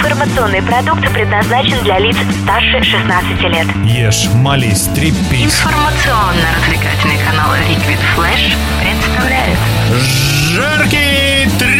Информационный продукт предназначен для лиц старше 16 лет. Ешь, молись, трепись. Информационно-развлекательный канал Liquid Flash представляет Жаркий треп!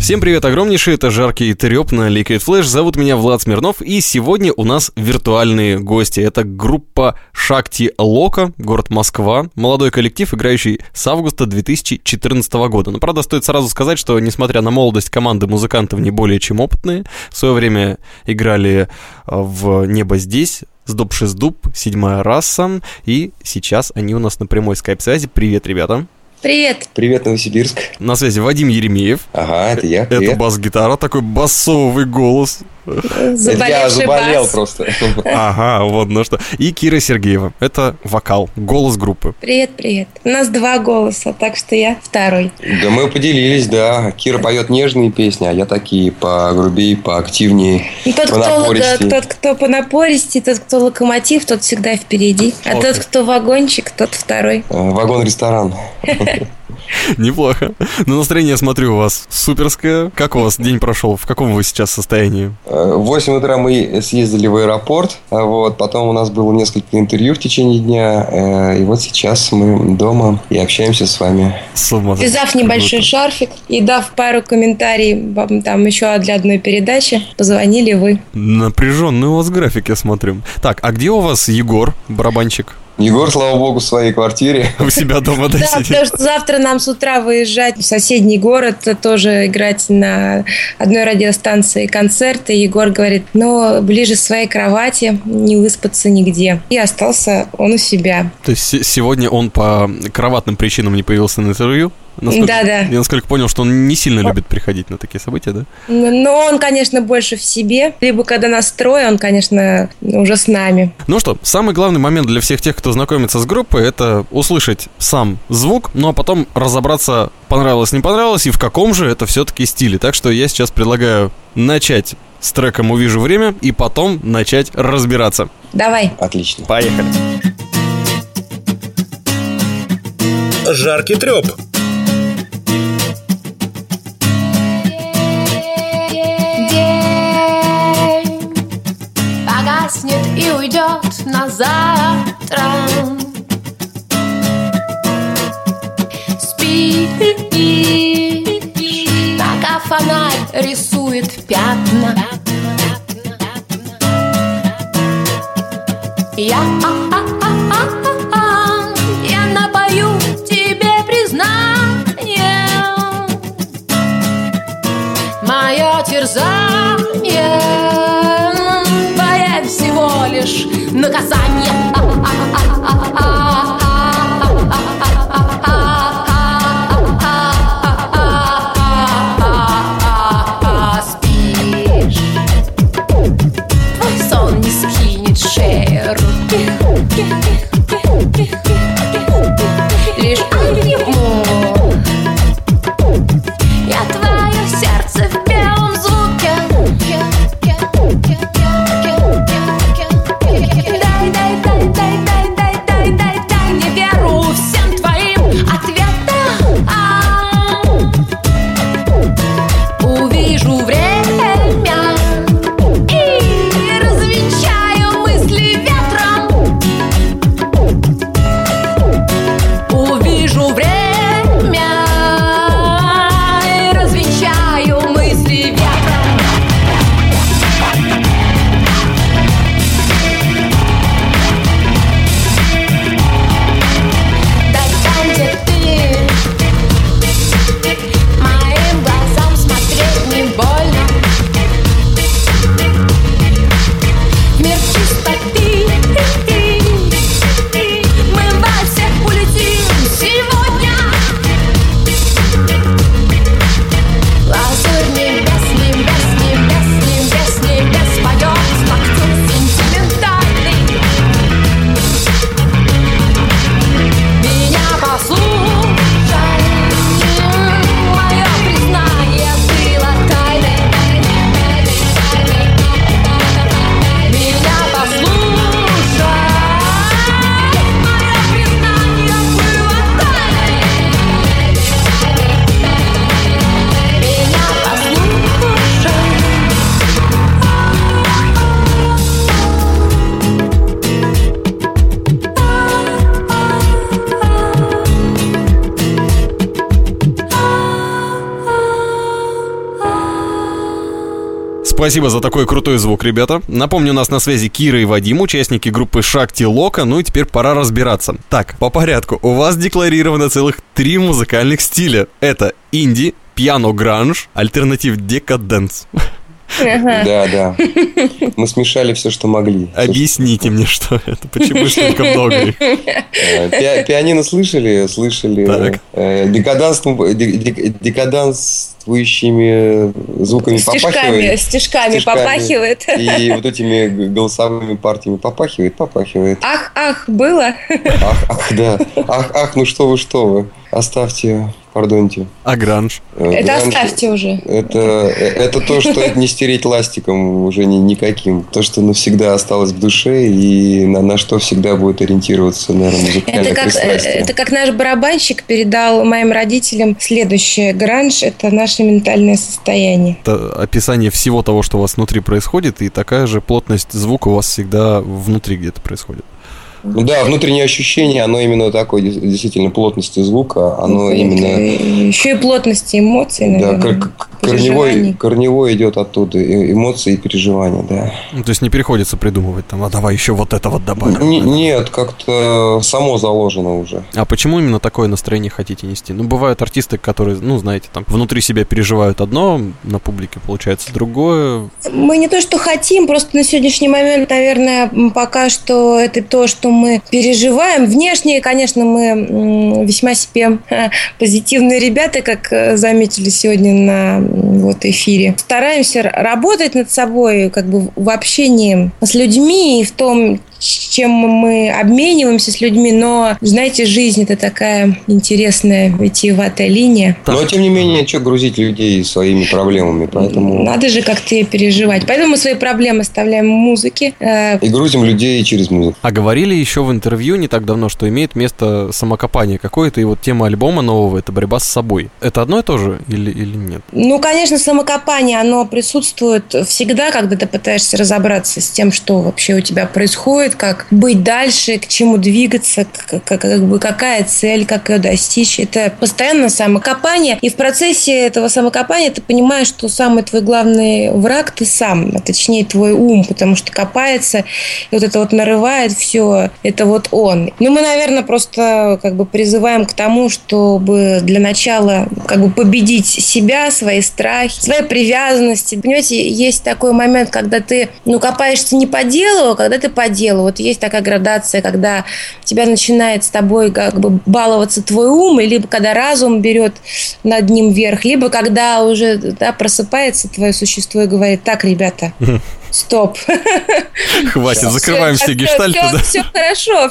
Всем привет огромнейший, это Жаркий Треп на Liquid Flash. Зовут меня Влад Смирнов, и сегодня у нас виртуальные гости. Это группа Шакти Лока, город Москва, молодой коллектив, играющий с августа 2014 года. Но, правда, стоит сразу сказать, что, несмотря на молодость команды музыкантов не более чем опытные, в свое время играли э, в «Небо здесь», с Дуб Шиз Дуб, седьмая раса, и сейчас они у нас на прямой скайп-связи. Привет, ребята. Привет. Привет, Новосибирск. На связи Вадим Еремеев. Ага, это я. Это Привет. бас-гитара, такой басовый голос. Это я заболел бас. просто. Ага, вот ну что. И Кира Сергеева. Это вокал, голос группы. Привет, привет. У нас два голоса, так что я второй. Да мы поделились, да. Кира поет нежные песни, а я такие погрубее, поактивнее, Ну, Тот, кто, понапористее. тот, кто по напористи, тот, кто локомотив, тот всегда впереди. А тот, кто вагончик, тот второй. Э, Вагон-ресторан. Неплохо. Но настроение, смотрю, у вас суперское. Как у вас день прошел? В каком вы сейчас состоянии? Э, В 8 утра мы съездили в аэропорт, а вот, потом у нас было несколько интервью в течение дня, э, и вот сейчас мы дома и общаемся с вами. С ума Связав небольшой шарфик и дав пару комментариев там еще для одной передачи, позвонили вы. Напряженный у вас график, я смотрю. Так, а где у вас Егор, барабанщик? Егор, слава богу, в своей квартире. У себя дома, да, Да, сидит? потому что завтра нам с утра выезжать в соседний город, э, тоже играть на одной радиостанции концерт. И Егор говорит, но ближе к своей кровати, не выспаться нигде. И остался он у себя. То есть се- сегодня он по кроватным причинам не появился на интервью? Насколько- Да-да. Я насколько понял, что он не сильно любит приходить на такие события, да? Но он, конечно, больше в себе. Либо когда настрой, он, конечно, уже с нами. Ну что, самый главный момент для всех тех, кто знакомится с группой, это услышать сам звук, ну а потом разобраться, понравилось, не понравилось, и в каком же это все-таки стиле. Так что я сейчас предлагаю начать с треком «Увижу время» и потом начать разбираться. Давай. Отлично. Поехали. Жаркий треп. Погаснет и уйдет на завтра. Спишь, пока фонарь рисует пятна. Я, я напою тебе признание. Мое терзание всего лишь наказание. Спишь Спасибо за такой крутой звук, ребята. Напомню, у нас на связи Кира и Вадим, участники группы Шакти Лока. Ну и теперь пора разбираться. Так, по порядку. У вас декларировано целых три музыкальных стиля. Это инди, пиано-гранж, альтернатив декаденс. Да, да. Мы смешали все, что могли. Объясните мне, что это, почему столько много их? Э, пи- Пианино слышали? Слышали. Э, Де- Декаданствующими звуками Стишками, попахивает. стишками Стишками. попахивает. И вот этими голосовыми партиями попахивает, попахивает. Ах, ах, было. Ах, ах, да. Ах, ах, ну что вы, что вы. Оставьте, пардоньте. А гранж? Э, Это гранж- оставьте уже. Это, это то, что не стереть ластиком уже ни, никаким. То, что навсегда осталось в душе и на, на что всегда будет ориентироваться, наверное, музыкальное Это как, э, это как наш барабанщик передал моим родителям следующее. Гранж – это наше ментальное состояние. Это описание всего того, что у вас внутри происходит, и такая же плотность звука у вас всегда внутри где-то происходит. Ну да, внутреннее ощущение, оно именно такой, дес- действительно, плотности звука, оно именно... Еще и плотности эмоций, Да, наверное. кор- корневой, корневой идет оттуда, эмоции и переживания, да. Ну, то есть не приходится придумывать там, а давай еще вот это вот добавим. Не- нет, как-то само заложено уже. А почему именно такое настроение хотите нести? Ну, бывают артисты, которые, ну, знаете, там, внутри себя переживают одно, на публике получается другое. Мы не то, что хотим, просто на сегодняшний момент, наверное, пока что это то, что мы переживаем. Внешне, конечно, мы весьма себе позитивные ребята, как э, заметили сегодня на вот эфире. Стараемся работать над собой, как бы в общении с людьми и в том, чем мы обмениваемся с людьми, но, знаете, жизнь это такая интересная, витиеватая линия. Но, тем не менее, что грузить людей своими проблемами, поэтому... Надо же как-то переживать. Поэтому мы свои проблемы оставляем в музыке. Э, И грузим людей через музыку. А говорили еще в интервью не так давно, что имеет место самокопание какое-то, и вот тема альбома нового – это борьба с собой. Это одно и то же или, или нет? Ну, конечно, самокопание, оно присутствует всегда, когда ты пытаешься разобраться с тем, что вообще у тебя происходит, как быть дальше, к чему двигаться, к- к- как, бы какая цель, как ее достичь. Это постоянно самокопание. И в процессе этого самокопания ты понимаешь, что самый твой главный враг ты сам, а точнее твой ум, потому что копается, и вот это вот нарывает все, это вот он. Ну, мы, наверное, просто как бы призываем к тому, чтобы для начала как бы победить себя, свои страхи, свои привязанности. Понимаете, есть такой момент, когда ты, ну, копаешься не по делу, а когда ты по делу. Вот есть такая градация, когда тебя начинает с тобой как бы баловаться твой ум, и либо когда разум берет над ним верх, либо когда уже да, просыпается твое существо и говорит, так, ребята, стоп. Хватит, закрываем все гештальты, да? Все хорошо,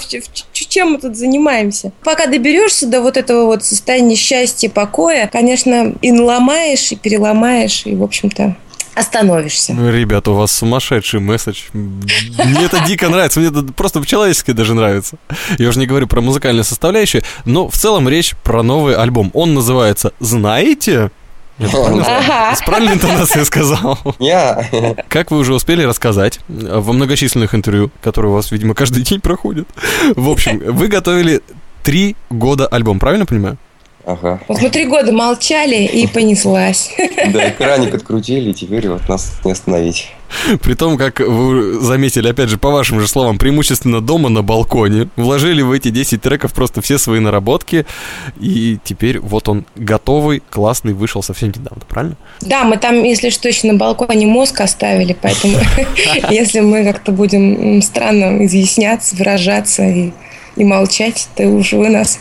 чем мы тут занимаемся? Пока доберешься до вот этого вот состояния счастья, покоя, конечно, и наломаешь, и переломаешь, и, в общем-то, остановишься. Ну, ребята, у вас сумасшедший месседж. Мне это дико нравится, мне это просто по-человечески даже нравится. Я уже не говорю про музыкальную составляющую, но в целом речь про новый альбом. Он называется «Знаете?» Ага. с правильной интонацией сказал. Я... Как вы уже успели рассказать э, во многочисленных интервью, которые у вас, видимо, каждый день проходят. В общем, вы готовили три года альбом, правильно понимаю? Ага. Вот мы три года молчали, и понеслась. Да, краник открутили, и теперь вот нас не остановить. При том, как вы заметили, опять же, по вашим же словам, преимущественно дома на балконе, вложили в эти 10 треков просто все свои наработки, и теперь вот он готовый, классный, вышел совсем недавно, правильно? Да, мы там, если что, еще на балконе мозг оставили, поэтому если мы как-то будем странно изъясняться, выражаться и, и молчать, то уж вы нас,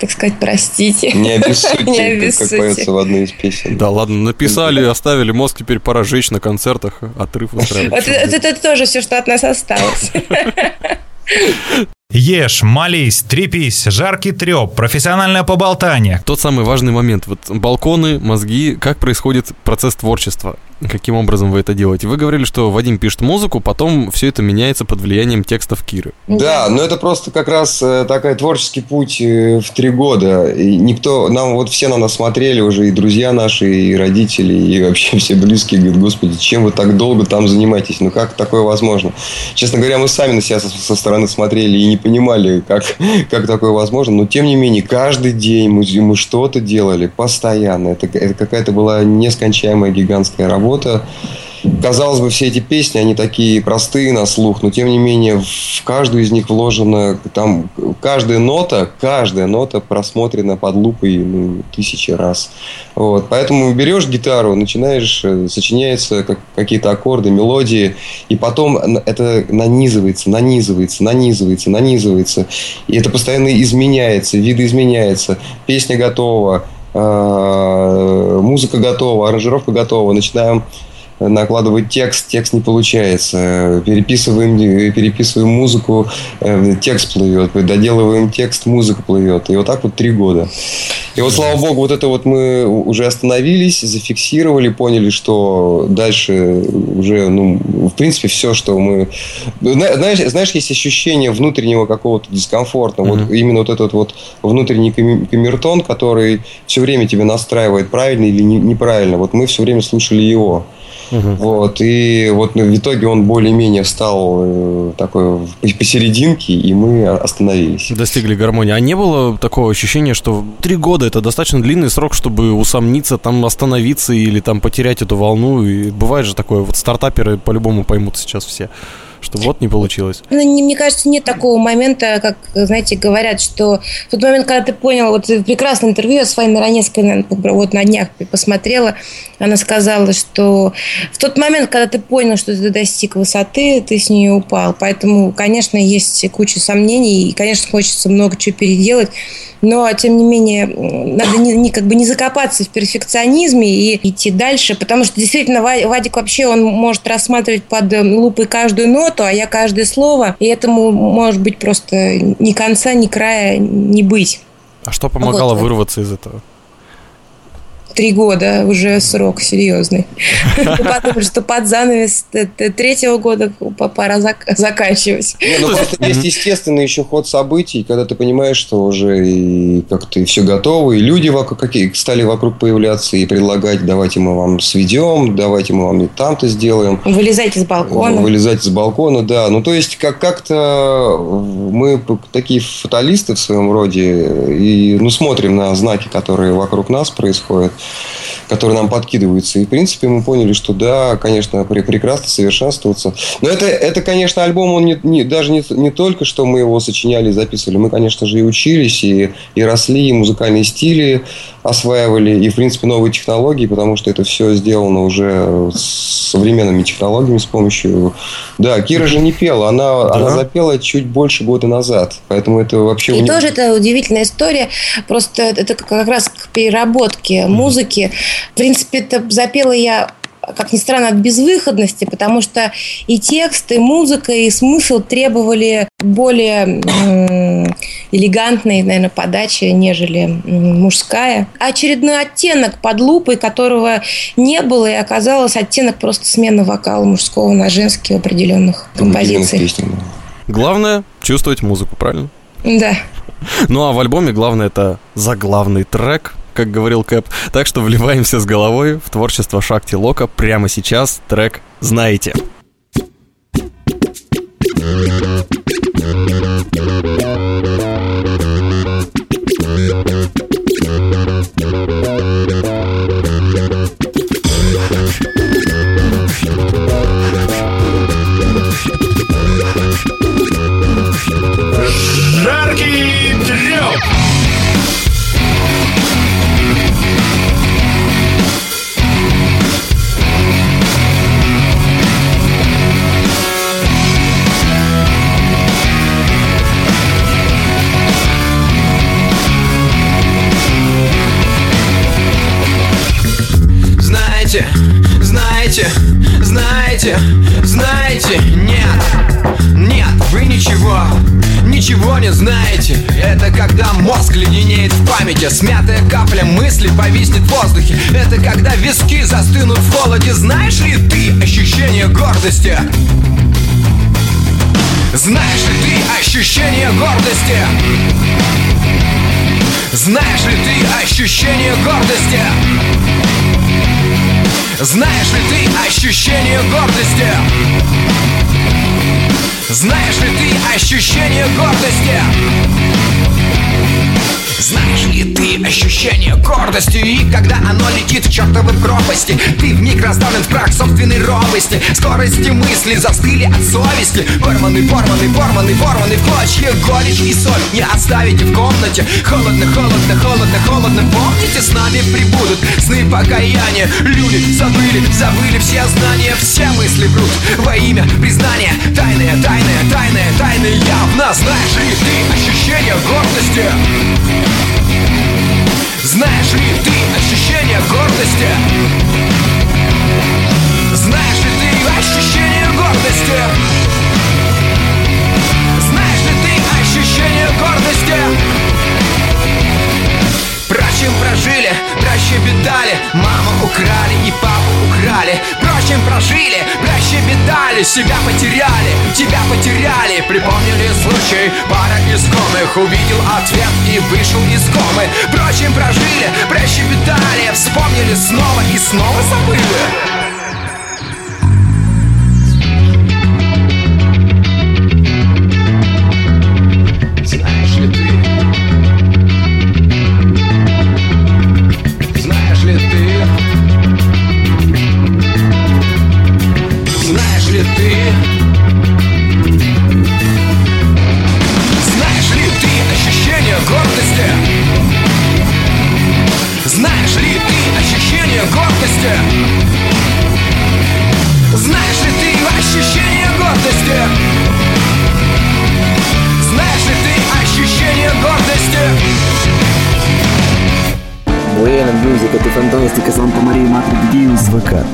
так сказать, простите. Не обессудьте, Не как- поется в одной из песен. Да, ладно, написали, оставили мозг, теперь пора жечь на концертах, отрыв устраивать. Вот это, это тоже все, что от нас осталось. Ешь, молись, трепись, жаркий треп, профессиональное поболтание. Тот самый важный момент, вот балконы, мозги, как происходит процесс творчества, каким образом вы это делаете. Вы говорили, что Вадим пишет музыку, потом все это меняется под влиянием текстов Киры. Да, но это просто как раз э, такой творческий путь э, в три года. И никто, нам вот все на нас смотрели уже, и друзья наши, и родители, и вообще все близкие, говорят, господи, чем вы так долго там занимаетесь? Ну как такое возможно? Честно говоря, мы сами на себя со, со стороны смотрели и не понимали, как, как такое возможно. Но тем не менее, каждый день мы, мы что-то делали постоянно. Это, это какая-то была нескончаемая гигантская работа. Казалось бы, все эти песни, они такие простые на слух, но тем не менее в каждую из них вложена там каждая нота, каждая нота просмотрена под лупой ну, тысячи раз. Вот. Поэтому берешь гитару, начинаешь, э, сочиняются как, какие-то аккорды, мелодии, и потом это нанизывается, нанизывается, нанизывается, нанизывается. И это постоянно изменяется, видоизменяется. Песня готова, музыка готова, аранжировка готова. Начинаем накладывать текст, текст не получается. Переписываем, переписываем музыку, э, текст плывет. Доделываем текст, музыка плывет. И вот так вот три года. И вот, слава богу, вот это вот мы уже остановились, зафиксировали, поняли, что дальше уже, ну, в принципе, все, что мы... Знаешь, знаешь есть ощущение внутреннего какого-то дискомфорта. Mm-hmm. Вот именно вот этот вот внутренний камертон, который все время тебя настраивает правильно или неправильно. Вот мы все время слушали его. Угу. Вот, и вот в итоге он более-менее стал э, такой посерединке, и мы остановились. Достигли гармонии. А не было такого ощущения, что три года это достаточно длинный срок, чтобы усомниться, там остановиться или там потерять эту волну? И бывает же такое, вот стартаперы по-любому поймут сейчас все что вот не получилось? Ну, мне кажется, нет такого момента, как, знаете, говорят, что в тот момент, когда ты понял, вот прекрасное интервью я с вами Ранецкой вот на днях посмотрела, она сказала, что в тот момент, когда ты понял, что ты достиг высоты, ты с нее упал. Поэтому, конечно, есть куча сомнений, и, конечно, хочется много чего переделать, но, тем не менее, надо не, не, как бы не закопаться в перфекционизме и идти дальше, потому что, действительно, Вадик вообще, он может рассматривать под лупой каждую ноту, а я каждое слово, и этому может быть просто ни конца, ни края не быть. А что помогало вот. вырваться из этого? Три года уже срок серьезный. Потому что под занавес третьего года пора заканчивать. ну просто есть естественный еще ход событий, когда ты понимаешь, что уже и как-то все готово, и люди вокруг какие стали вокруг появляться и предлагать, давайте мы вам сведем, давайте мы вам и там-то сделаем. Вылезайте с балкона. Вылезайте с балкона, да. Ну, то есть, как- как-то мы такие фаталисты в своем роде, и ну, смотрим на знаки, которые вокруг нас происходят которые нам подкидываются. И, в принципе, мы поняли, что да, конечно, прекрасно совершенствоваться. Но это, это конечно, альбом, он не, не, даже не, не только, что мы его сочиняли и записывали, мы, конечно же, и учились, и, и росли, и музыкальные стили осваивали, и, в принципе, новые технологии, потому что это все сделано уже с современными технологиями, с помощью... Да, Кира же не пела, она, да. она запела чуть больше года назад, поэтому это вообще... И тоже это удивительная история, просто это как раз к переработке музыки. В принципе, это запела я как ни странно, от безвыходности, потому что и текст, и музыка, и смысл требовали более э, элегантной, наверное, подачи, нежели мужская. Очередной оттенок под лупой, которого не было, и оказалось оттенок просто смены вокала мужского на женский в определенных композициях. Главное чувствовать музыку, правильно? Да. Ну а в альбоме главное это заглавный трек, как говорил Кэп. Так что вливаемся с головой в творчество Шакти Лока прямо сейчас. Трек «Знаете». знаете, Знаешь ли ты ощущение гордости? Знаешь ли ты ощущение гордости? Знаешь ли ты ощущение гордости? Знаешь ли ты ощущение гордости? И когда оно летит в чертовы пропасти Ты вмиг раздавлен в прах собственной робости. Скорости мысли застыли от совести. Порваны, порваны, порваны, порваны в клочья Горечь и соль. Не оставите в комнате. Холодно, холодно, холодно, холодно. Помните, с нами прибудут сны покаяния. Люди забыли, забыли все знания. Все мысли врут во имя признания. Тайное, тайное, тайное, тайное явно. Знаешь ли ты ощущение гордости? Знаешь ли ты ощущение гордости? Знаешь ли ты ощущение гордости? Знаешь ли ты ощущение гордости? Прощебетали Маму украли и папу украли. Прочим прожили, прощебетали Себя потеряли, тебя потеряли. Припомнили случай Пара искомых увидел ответ и вышел из комы. Прочим прожили, прощебетали Вспомнили снова и снова забыли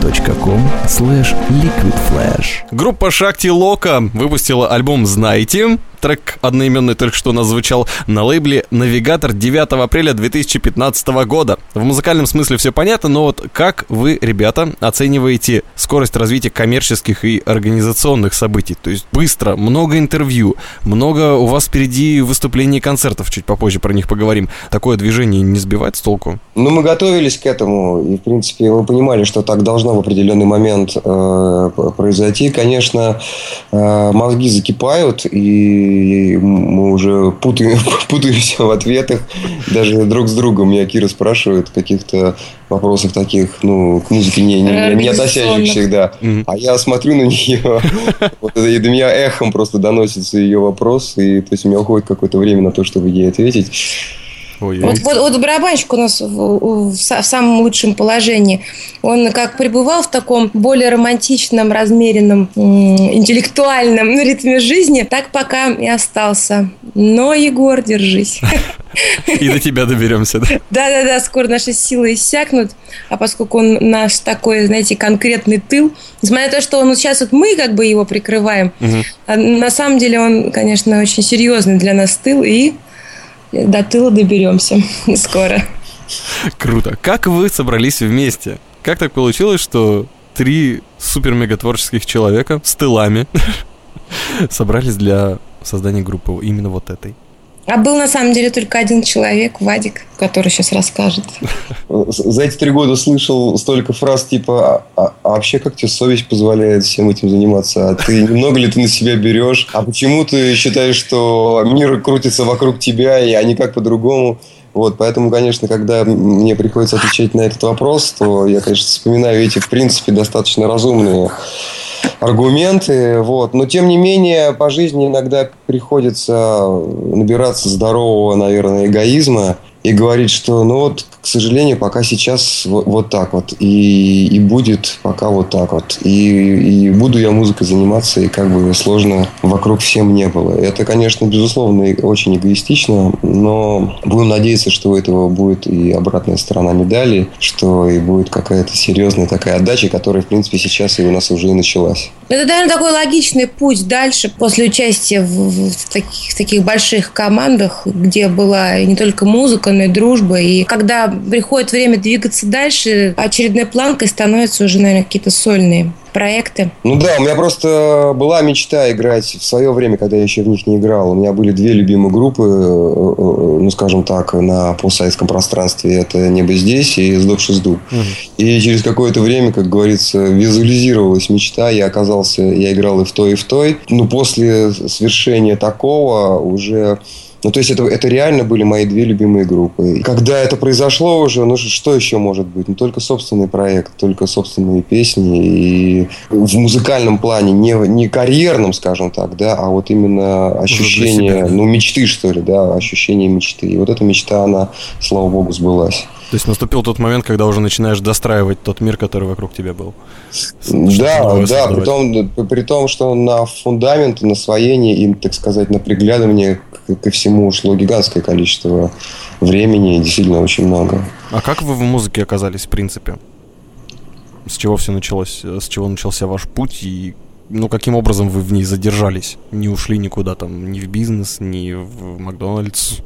vk.com slash liquidflash. Группа Шакти Лока выпустила альбом «Знаете». Трек одноименный только что у нас звучал на лейбле «Навигатор» 9 апреля 2015 года. В музыкальном смысле все понятно, но вот как вы, ребята, оцениваете скорость развития коммерческих и организационных событий? То есть быстро, много интервью, много у вас впереди выступлений и концертов, чуть попозже про них поговорим. Такое движение не сбивает с толку? Ну, мы готовились к этому, и, в принципе, мы понимали, что так должно в определенный момент э, произойти. Конечно, э, мозги закипают, и мы уже путаем, путаемся в ответах. Даже друг с другом меня Кира спрашивает в каких-то вопросах таких, ну, к музыке не, не, не относящихся, да. А я смотрю на нее, вот это, и до меня эхом просто доносится ее вопрос, и то есть у меня уходит какое-то время на то, чтобы ей ответить. Ой, Вот, вот, вот барабанщик у нас в, в- в са- в самом лучшем положении. Он как пребывал в таком более романтичном, размеренном, интеллектуальном ритме жизни, так пока и остался. Но, Егор, держись. И до тебя доберемся, да? Да-да-да, скоро наши силы иссякнут, а поскольку он наш такой, знаете, конкретный тыл, несмотря на то, что он вот сейчас вот мы как бы его прикрываем, а на самом деле он, конечно, очень серьезный для нас тыл, и до тыла доберемся скоро. Круто. Как вы собрались вместе? Как так получилось, что три супер-мега творческих человека с тылами собрались для создания группы именно вот этой? А был на самом деле только один человек, Вадик, который сейчас расскажет. За эти три года слышал столько фраз типа «А, а- а вообще как тебе совесть позволяет всем этим заниматься? А ты немного ли ты на себя берешь? А почему ты считаешь, что мир крутится вокруг тебя, и а никак по-другому?» Вот, поэтому, конечно, когда мне приходится отвечать на этот вопрос, то я, конечно, вспоминаю эти, в принципе, достаточно разумные аргументы, вот. Но, тем не менее, по жизни иногда приходится набираться здорового, наверное, эгоизма и говорить, что, ну вот, к сожалению, пока сейчас вот, вот так вот. И, и будет пока вот так вот. И, и буду я музыкой заниматься, и как бы сложно вокруг всем не было. Это, конечно, безусловно, очень эгоистично, но будем надеяться, что у этого будет и обратная сторона медали, что и будет какая-то серьезная такая отдача, которая, в принципе, сейчас и у нас уже и началась. Это, наверное, такой логичный путь дальше, после участия в, в- таких, в таких больших командах, где была не только музыка, но и дружба. И когда приходит время двигаться дальше, очередной планкой становятся уже, наверное, какие-то сольные проекты. Ну да, у меня просто была мечта играть в свое время, когда я еще в них не играл. У меня были две любимые группы, э, э, ну скажем так, на постсоветском пространстве. Это «Небо здесь» и «Сдох Шизду». И через какое-то время, как говорится, визуализировалась мечта. Я оказался, я играл и в той, и в той. Но после свершения такого уже Ну, то есть это, это реально были мои две любимые группы. И когда это произошло уже, ну что еще может быть? Ну, только собственный проект, только собственные песни. И в музыкальном плане, не, не карьерном, скажем так, да, а вот именно ощущение, ну, мечты, что ли, да, ощущение мечты. И вот эта мечта, она, слава богу, сбылась. То есть наступил тот момент, когда уже начинаешь достраивать тот мир, который вокруг тебя был. Да, да, при том, при том, что на фундамент, на освоение и, так сказать, на приглядывание ко всему ушло гигантское количество времени, действительно очень много. А как вы в музыке оказались в принципе? С чего все началось? С чего начался ваш путь и ну, каким образом вы в ней задержались? Не ушли никуда там, ни в бизнес, ни в Макдональдс?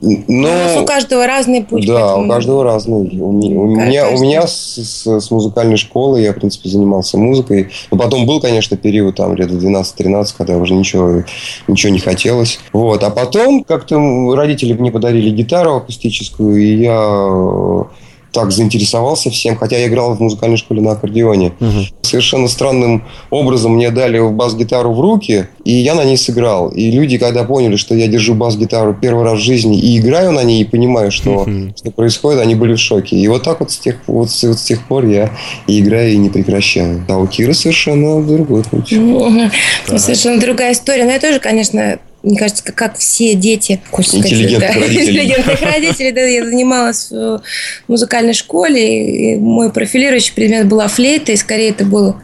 Но... Ну, у каждого разный путь. Да, поэтому... у каждого разный. У, у меня, у меня с, с, с музыкальной школы я, в принципе, занимался музыкой. Но потом был, конечно, период там лет 12-13, когда уже ничего, ничего не хотелось. Вот. А потом как-то родители мне подарили гитару акустическую, и я так заинтересовался всем, хотя я играл в музыкальной школе на аккордеоне. Угу. Совершенно странным образом мне дали бас-гитару в руки, и я на ней сыграл. И люди, когда поняли, что я держу бас-гитару первый раз в жизни и играю на ней, и понимаю, что, угу. что происходит, они были в шоке. И вот так вот с тех, вот, вот с тех пор я и играю, и не прекращаю. А у Киры совершенно другой путь. Угу. Совершенно другая история. Но я тоже, конечно, мне кажется, как, все дети, интеллигентных да, родителей. интеллигентных родителей, да, я занималась в музыкальной школе, и мой профилирующий предмет была флейта, и скорее это было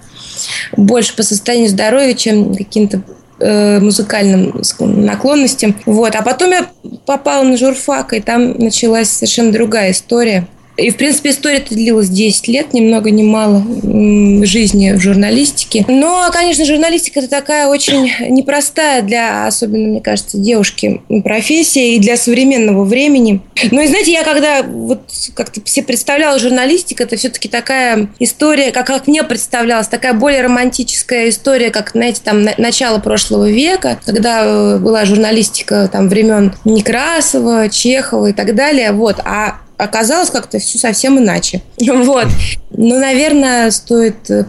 больше по состоянию здоровья, чем каким-то э, музыкальным наклонностям. Вот. А потом я попала на журфак, и там началась совершенно другая история. И, в принципе, история длилась 10 лет, ни много ни мало жизни в журналистике. Но, конечно, журналистика – это такая очень непростая для, особенно, мне кажется, девушки профессия и для современного времени. Ну и, знаете, я когда вот как-то все представляла журналистика, это все-таки такая история, как, как мне представлялась, такая более романтическая история, как, знаете, там, на, начало прошлого века, когда э, была журналистика там времен Некрасова, Чехова и так далее. Вот. А оказалось как-то все совсем иначе. Вот. Ну, наверное, стоит э,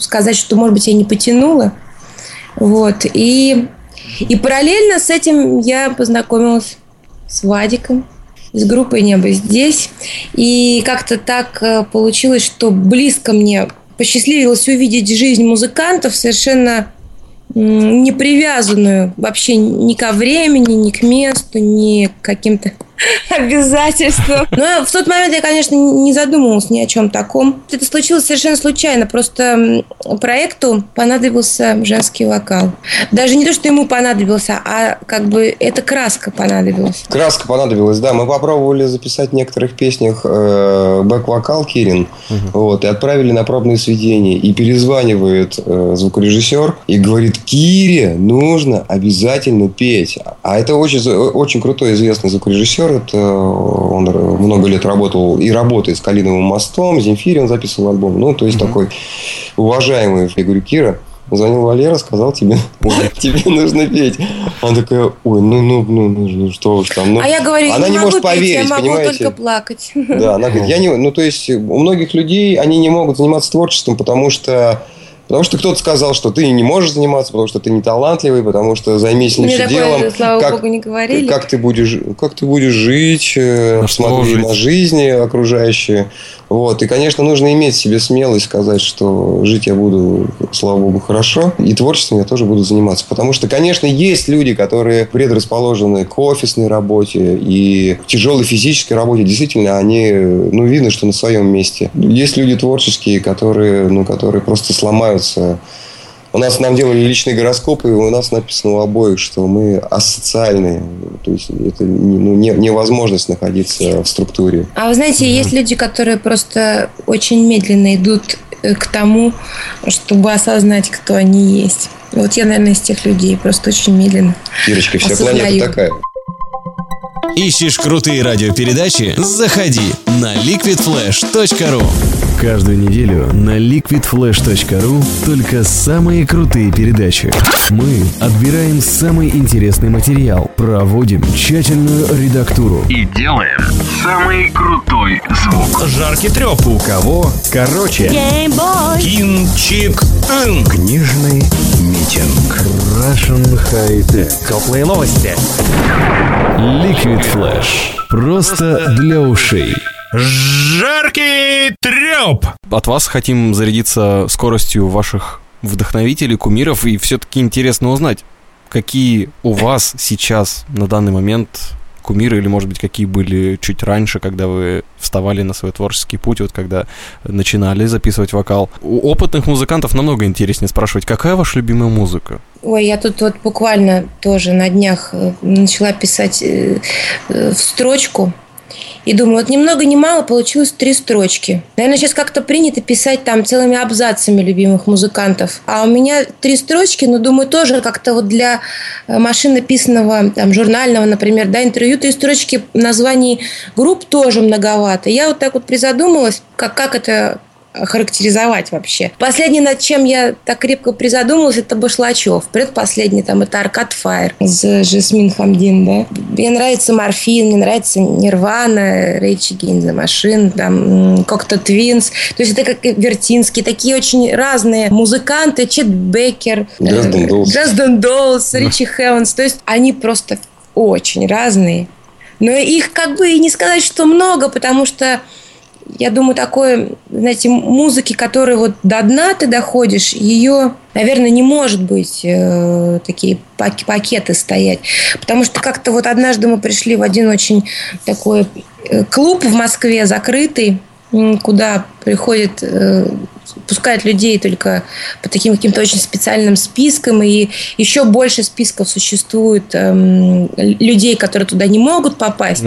сказать, что, может быть, я не потянула. Вот. И, и параллельно с этим я познакомилась с Вадиком с группой «Небо здесь». И как-то так э, получилось, что близко мне посчастливилось увидеть жизнь музыкантов совершенно не привязанную вообще ни ко времени, ни к месту, ни к каким-то обязательствам. Но в тот момент я, конечно, не задумывалась ни о чем таком. Это случилось совершенно случайно. Просто проекту понадобился женский вокал. Даже не то, что ему понадобился, а как бы эта краска понадобилась. Краска понадобилась, да. Мы попробовали записать в некоторых песнях э, бэк-вокал Кирин. Угу. Вот, и отправили на пробные сведения. И перезванивает э, звукорежиссер и говорит, Кире нужно обязательно петь. А это очень, очень крутой известный звукорежиссер. Это он много лет работал и работает с Калиновым мостом, Земфире он записывал альбом. Ну, то есть mm такой уважаемый. Я говорю, Кира, Звонил Валера, сказал тебе, тебе нужно петь. Она такая, ой, ну, ну, ну, ну, ну что уж там. Ну, а я говорю, она не, не может петь, поверить, я могу понимаете? только плакать. Да, она говорит, я не, ну, то есть, у многих людей, они не могут заниматься творчеством, потому что Потому что кто-то сказал, что ты не можешь заниматься, потому что ты не талантливый, потому что займись лучше Мне делом. Такое, слава как, богу, не говорили. Как ты будешь, как ты будешь жить, э, на смотри на жизни окружающие. Вот. И, конечно, нужно иметь в себе смелость сказать, что жить я буду, слава богу, хорошо. И творчеством я тоже буду заниматься. Потому что, конечно, есть люди, которые предрасположены к офисной работе и к тяжелой физической работе. Действительно, они, ну, видно, что на своем месте. Есть люди творческие, которые, ну, которые просто сломаются у нас нам делали личный гороскоп, и у нас написано у обоих, что мы асоциальные. То есть это ну, не, невозможность находиться в структуре. А вы знаете, есть люди, которые просто очень медленно идут э, к тому, чтобы осознать, кто они есть. Вот я, наверное, из тех людей, просто очень медленно. Ирочка, вся осознаю. планета такая. Ищешь крутые радиопередачи? Заходи на liquidflash.ru Каждую неделю на liquidflash.ru только самые крутые передачи. Мы отбираем самый интересный материал, проводим тщательную редактуру и делаем самый крутой звук. Жаркий треп. У кого? Короче. Кинчик. Книжный Маркетинг. Russian High Tech. Теплые новости. Liquid Flash. Просто для ушей. Жаркий треп! От вас хотим зарядиться скоростью ваших вдохновителей, кумиров, и все-таки интересно узнать, какие у вас сейчас на данный момент кумиры, или, может быть, какие были чуть раньше, когда вы вставали на свой творческий путь, вот когда начинали записывать вокал. У опытных музыкантов намного интереснее спрашивать, какая ваша любимая музыка? Ой, я тут вот буквально тоже на днях э, начала писать э, э, в строчку. И думаю, вот ни много ни мало получилось три строчки. Наверное, сейчас как-то принято писать там целыми абзацами любимых музыкантов. А у меня три строчки, но думаю, тоже как-то вот для э, машинописанного, там, журнального, например, да, интервью, три строчки названий групп тоже многовато. Я вот так вот призадумалась, как, как это характеризовать вообще. Последний, над чем я так крепко призадумалась, это Башлачев. Предпоследний там это Arcade Fire с Жасмин Хамдан, да. Мне нравится Morphine, мне нравится Nirvana, Rage Against the Machine, там Cocteau Twins. То есть это как Вертинский, такие очень разные музыканты, Чет Бекер, Dolls. Dresden Dolls, Ричи Хевенс. То есть они просто очень разные. Но их как бы и не сказать, что много, потому что я думаю, такой, знаете, музыки, которой вот до дна ты доходишь, ее, наверное, не может быть э, такие пак- пакеты стоять. Потому что как-то вот однажды мы пришли в один очень такой э, клуб в Москве закрытый, куда приходит, э, пускают людей только по таким каким-то очень специальным спискам, и еще больше списков существует эм, людей, которые туда не могут попасть.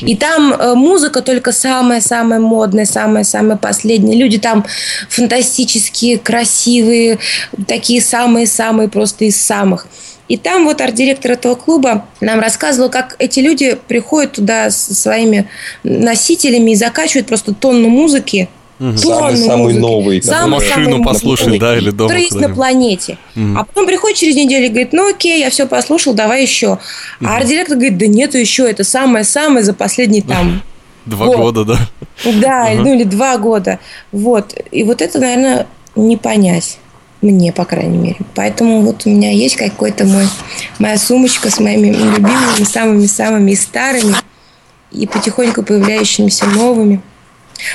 И там э, музыка только самая-самая модная, самая-самая последняя. Люди там фантастические, красивые, такие самые-самые просто из самых. И там вот арт-директор этого клуба нам рассказывал, как эти люди приходят туда со своими носителями и закачивают просто тонну музыки. Тонну Самый-самый музыки. новый. Машину Самый-самый послушать, модный, да, или дома который есть на планете. Мгм. А потом приходит через неделю и говорит, ну окей, я все послушал, давай еще. А арт-директор говорит, да нету еще, это самое-самое за последний там Два Вот. года, да? да, Ага. ну или два года. Вот. И вот это, наверное, не понять. Мне, по крайней мере. Поэтому вот у меня есть какой-то мой, моя сумочка с моими любимыми, самыми-самыми старыми, и потихоньку появляющимися новыми.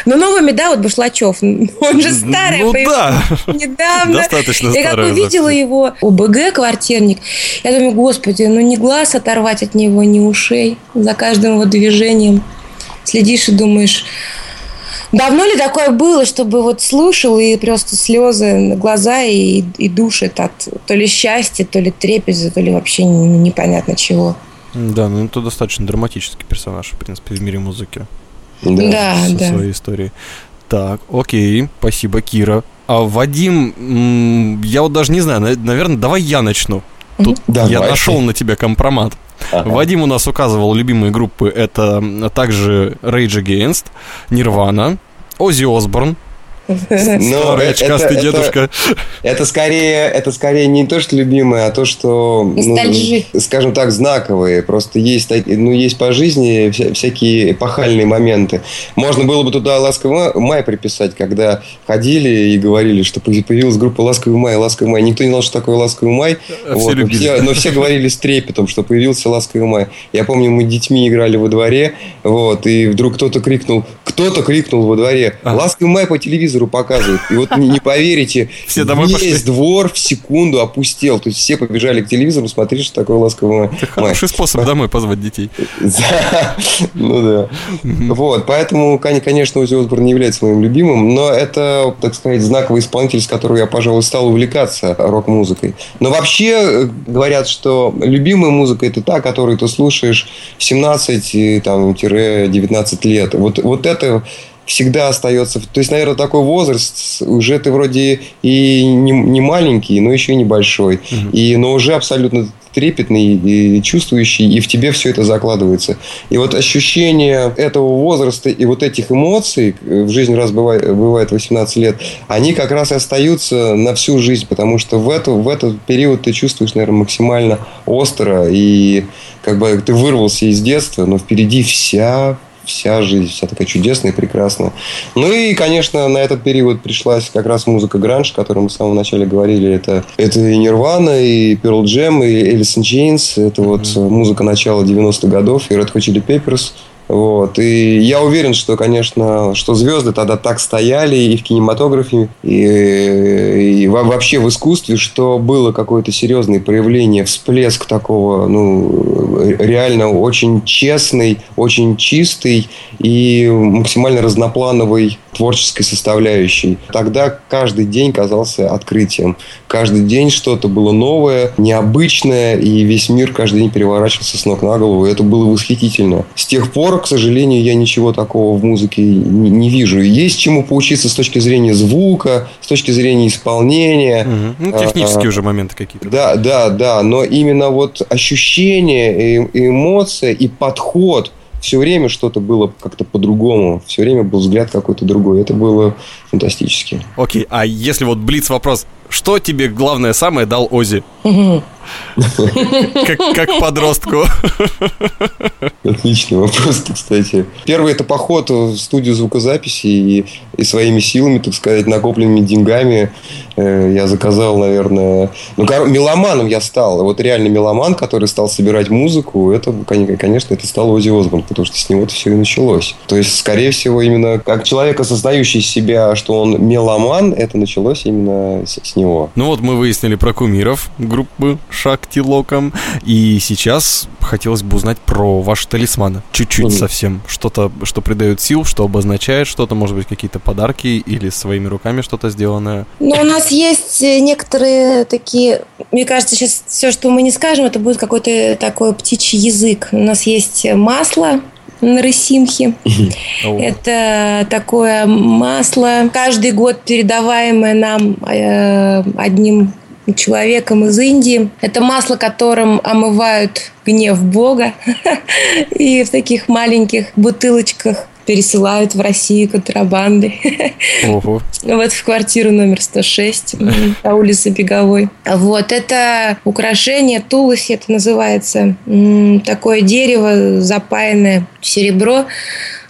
Но новыми, да, вот Башлачев, он же старый, Ну да. недавно. Достаточно Я как увидела запись. его ОБГ квартирник, я думаю, господи, ну не глаз оторвать от него, ни ушей за каждым его движением. Следишь и думаешь, давно ли такое было, чтобы вот слушал и просто слезы на глаза и, и душит от то ли счастья, то ли трепеза, то ли вообще не- непонятно чего. Да, ну это достаточно драматический персонаж, в принципе, в мире музыки. Да, со да. своей историей. Так, окей, спасибо, Кира. А Вадим, я вот даже не знаю, наверное, давай я начну. Тут Давай. я нашел на тебя компромат. Ага. Вадим у нас указывал любимые группы. Это также Rage Against, Nirvana, Осборн, Ну, старый э- очкастый это- дедушка. Это скорее, это скорее не то, что любимое, а то, что, ну, скажем так, знаковые. Просто есть, ну, есть по жизни вся- всякие эпохальные моменты. Можно было бы туда «Ласковый май» приписать, когда ходили и говорили, что появилась группа «Ласковый май», «Ласковый май». Никто не знал, что такое «Ласковый май». Все Вот, но, все, но все говорили с трепетом, что появился «Ласковый май». Я помню, мы детьми играли во дворе, вот, и вдруг кто-то крикнул, кто-то крикнул во дворе. «Ласковый май» по телевизору показывают. И вот не, поверите, Все домой весь пошли. двор в секунду опустел. То есть все побежали к телевизору смотреть, что такое «Ласковый май». Это хороший способ домой позвать детей. Ну да. Вот, поэтому, кон- конечно, Узи Осборн не является моим любимым, но это, так сказать, знаковый исполнитель, с которого я, пожалуй, стал увлекаться рок-музыкой. Но вообще э, говорят, что любимая музыка это та, которую ты слушаешь в 17-19 лет. Вот, вот это всегда остается. То есть, наверное, такой возраст, уже ты вроде и не, не маленький, но еще и небольшой. И, но уже абсолютно трепетный и чувствующий, и в тебе все это закладывается. И вот ощущение этого возраста и вот этих эмоций, э, в жизни раз бывает, бывает 18 лет, они как раз и остаются на всю жизнь, потому что в, эту, в этот период ты чувствуешь, наверное, максимально остро, и как бы ты вырвался из детства, но впереди вся вся жизнь, вся такая чудесная и прекрасная. Ну и, конечно, на этот период пришлась как раз музыка гранж, о которой мы в самом начале говорили. Это, это и Nirvana, и Pearl Jam, и Alice in Chains. Это вот музыка начала 90-х годов, и Red Hot Chili Peppers – вот. И я уверен, что, конечно, что звезды тогда так стояли и в кинематографе, и, и вообще в искусстве, что было какое-то серьезное проявление, всплеск такого, ну, реально очень честный, очень чистый и максимально разноплановой творческой составляющей. Тогда каждый день казался открытием. Каждый день что-то было новое, необычное, и весь мир каждый день переворачивался с ног на голову. И это было восхитительно. С тех пор, к сожалению, я ничего такого в музыке не, не вижу. Есть чему поучиться с точки зрения звука, с точки зрения исполнения. Угу. Ну, технические а, уже моменты какие-то. Да, да, да. Но именно вот ощущение, эмоция и подход – все время что-то было как-то по-другому, все время был взгляд какой-то другой. Это было фантастически. Окей, а если вот блиц вопрос, что тебе главное самое дал Ози? Как, как подростку. Отличный вопрос, кстати. Первый это поход в студию звукозаписи и, и своими силами, так сказать, накопленными деньгами э, я заказал, наверное... Ну, меломаном я стал. Вот реально меломан, который стал собирать музыку, это, конечно, это стал Ози Осборн, потому что с него это все и началось. То есть, скорее всего, именно как человек, осознающий себя, что он меломан, это началось именно с, с него. Ну вот мы выяснили про кумиров группы Шакти Локом. И сейчас хотелось бы узнать про ваши талисманы. Чуть-чуть mm. совсем. Что-то, что придает сил, что обозначает что-то, может быть, какие-то подарки или своими руками что-то сделанное. Ну, у нас есть э, некоторые такие... Мне кажется, сейчас все, что мы не скажем, это будет какой-то такой птичий язык. У нас есть масло, на Рысимхе. Это такое масло, каждый год передаваемое нам э, одним человеком из Индии. Это масло, которым омывают гнев Бога. И в таких маленьких бутылочках пересылают в Россию контрабанды. Ого. Вот в квартиру номер 106 на улице Беговой. Вот, это украшение, тулоси это называется. Такое дерево, запаянное серебро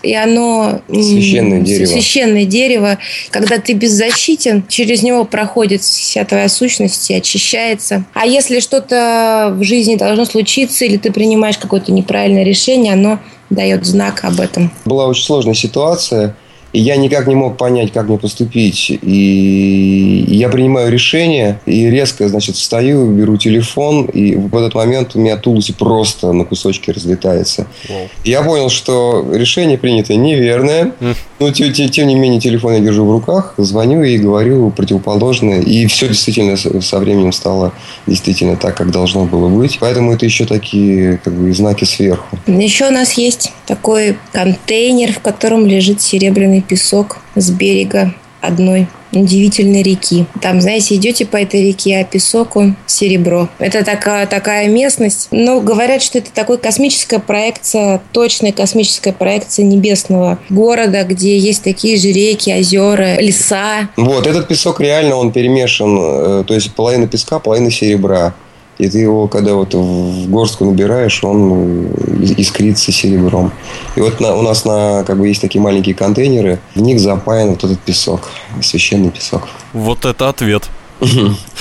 и оно... Священное дерево. Священное дерево. Когда ты беззащитен, через него проходит вся твоя сущность и очищается. А если что-то в жизни должно случиться, или ты принимаешь какое-то неправильное решение, оно дает знак об этом. Была очень сложная ситуация. И я никак не мог понять, как мне поступить. И я принимаю решение, и резко, значит, встаю, беру телефон, и в этот момент у меня тулуси просто на кусочки разлетается. Wow. Я понял, что решение принято неверное. Но тем, тем, тем не менее телефон я держу в руках, звоню и говорю противоположное, и все действительно со временем стало действительно так, как должно было быть. Поэтому это еще такие как бы знаки сверху. Еще у нас есть такой контейнер, в котором лежит серебряный песок с берега одной удивительной реки. Там, знаете, идете по этой реке, а песок он серебро. Это такая, такая местность. Но говорят, что это такой космическая проекция, точная космическая проекция небесного города, где есть такие же реки, озера, леса. Вот, этот песок реально он перемешан. Э, то есть половина песка, половина серебра. И ты его, когда вот в горстку набираешь, он э, искрится серебром. И вот на, у нас на, как бы есть такие маленькие контейнеры, в них запаян вот этот песок, священный песок. Вот это ответ.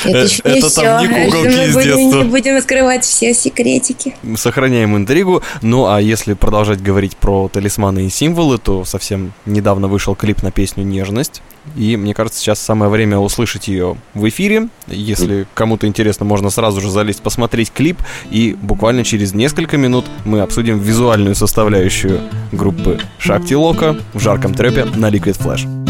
Это э, еще не все. там не куколки из детства. Не будем раскрывать все секретики. Мы сохраняем интригу. Ну, а если продолжать говорить про талисманы и символы, то совсем недавно вышел клип на песню «Нежность». И мне кажется, сейчас самое время услышать ее в эфире. Если кому-то интересно, можно сразу же залезть, посмотреть клип. И буквально через несколько минут мы обсудим визуальную составляющую группы Шакти Лока в жарком трепе на Liquid Flash.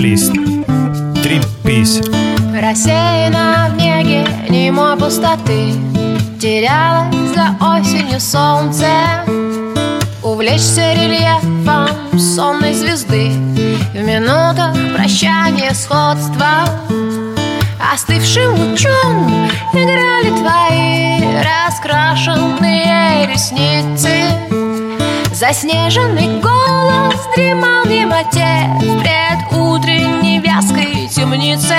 Молись, трепись. Рассеяна в неге немой пустоты Терялась за осенью солнце. Увлечься рельефом сонной звезды В минутах прощания сходства. Остывшим лучом играли твои раскрашенные ресницы Заснеженный голос дремал в немоте В предутренней вязкой темнице.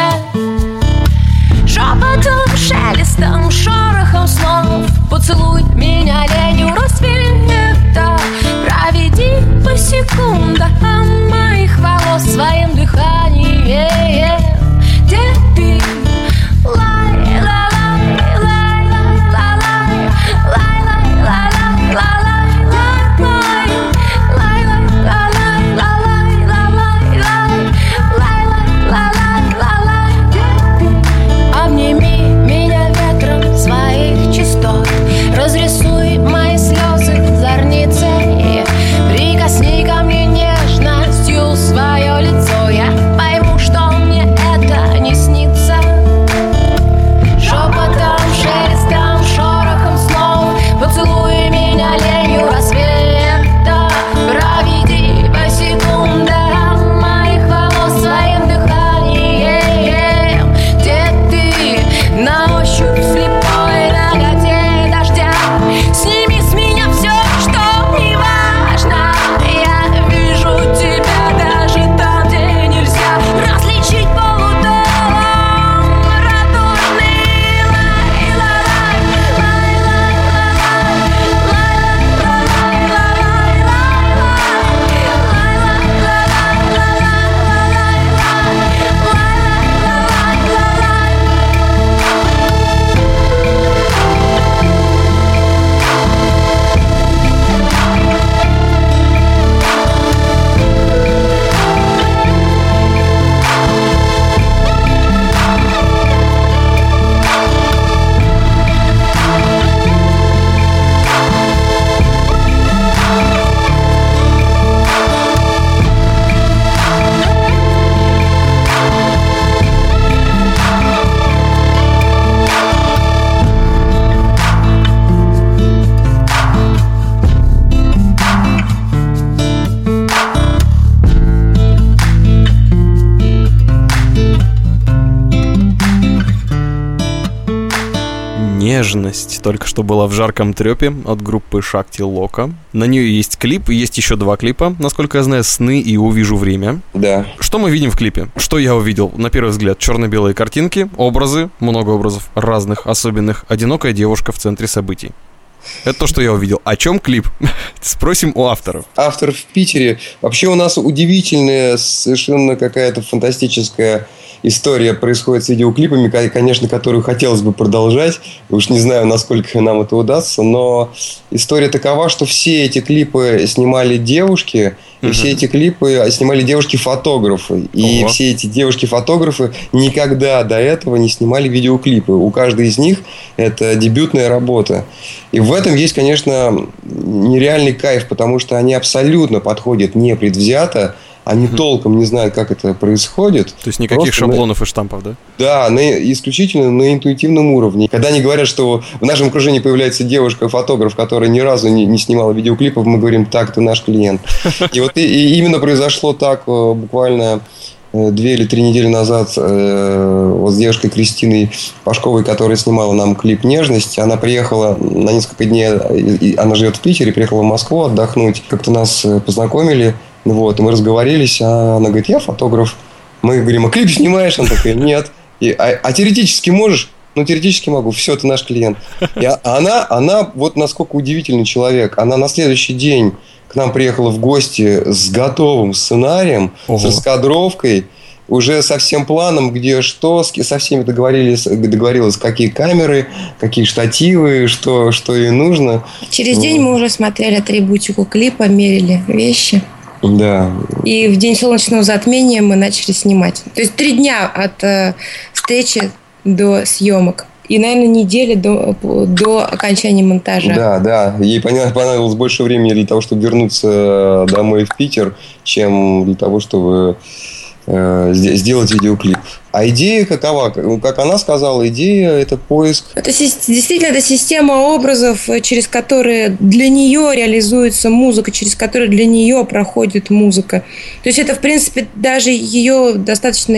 Шепотом, шелестом, шорохом слов. Поцелуй меня ленью рассвета. Проведи по секундам моих волос Своим дыханием. Где ты? Только что была в жарком трепе от группы Шакти Лока. На нее есть клип, есть еще два клипа, насколько я знаю, «Сны» и «Увижу время». Да. Что мы видим в клипе? Что я увидел? На первый взгляд, черно-белые картинки, образы, много образов разных, особенных, одинокая девушка в центре событий. Это то, что я увидел. О чем клип? Спросим у авторов. Автор в Питере. Вообще у нас удивительная, совершенно какая-то фантастическая история происходит с видеоклипами, ко- конечно, которую хотелось бы продолжать. Уж не знаю, насколько нам это удастся, но история такова, что все эти клипы снимали девушки, и все эти клипы снимали девушки-фотографы. И Ого. все эти девушки-фотографы никогда до этого не снимали видеоклипы. У каждой из них это дебютная работа. И в этом есть, конечно, нереальный кайф, потому что они абсолютно подходят непредвзято, они толком не знают, как это происходит. То есть никаких Просто на- шаблонов и штампов, да? да, на- исключительно на интуитивном уровне. Когда они говорят, что в нашем окружении появляется девушка-фотограф, которая ни разу не, не снимала видеоклипов, мы говорим, так, ты наш клиент. И вот и, и именно произошло так э, буквально э, две или три недели назад э, вот с девушкой Кристиной Пашковой, которая снимала нам клип «Нежность». Она приехала на несколько дней, э, она живет в Питере, приехала в Москву отдохнуть. Как-то нас познакомили, вот, и мы разговорились, а она говорит, я фотограф. Мы говорим, а клип снимаешь? Она такая, нет. И, а, а теоретически можешь? Ну, теоретически могу. Все, ты наш клиент. И а- она, она, вот насколько удивительный человек. Она на следующий день к нам приехала в гости с готовым сценарием, с Ого. раскадровкой, уже со всем планом, где что, с со всеми договорились, договорилась, какие камеры, какие штативы, что, что ей нужно. Через день мы уже смотрели атрибутику клипа, мерили вещи. Да, И в день солнечного затмения мы начали снимать. То есть три дня от э, встречи до съемок. И, наверное, недели до, до окончания монтажа. Да, да. Ей понадобилось больше времени для того, чтобы вернуться домой в Питер, чем для того, чтобы э, сде- сделать видеоклип. А идея какова? Ну, Как она сказала, идея – это поиск Это действительно это система образов, э, через которые для нее реализуется музыка, через которые для нее проходит музыка. То есть это, в принципе, даже ее достаточно,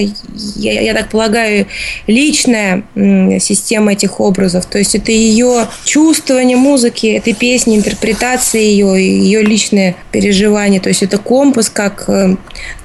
я, я так полагаю, личная система этих образов. То есть это ее чувствование музыки, этой песни, интерпретация ее, ее личное переживание. То есть это компас как э,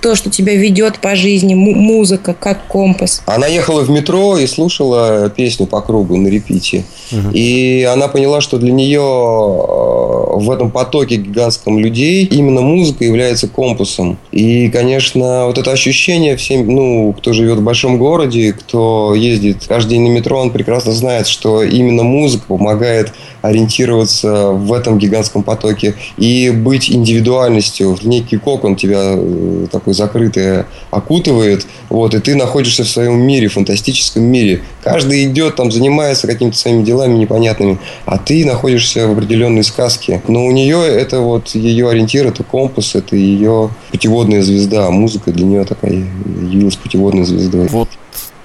то, что тебя ведет по жизни, му- музыка как компас. Она ехала в метро и слушала песню по кругу на репите. И она поняла, что для нее э, в этом потоке гигантском людей именно музыка является компасом. И, конечно, вот это ощущение всем, ну, кто живет в большом городе, кто ездит каждый день на метро, он прекрасно знает, что именно музыка помогает ориентироваться в этом гигантском потоке и быть индивидуальностью. В некий кокон тебя э, такой закрытый окутывает, вот, и ты находишься в своем мире, фантастическом мире. Каждый идет там, занимается какими-то своими делами непонятными, а ты находишься в определенной сказке. Но у нее это вот ее ориентир, это компас, это ее путеводная звезда. А музыка для нее такая явилась путеводной звездой. Вот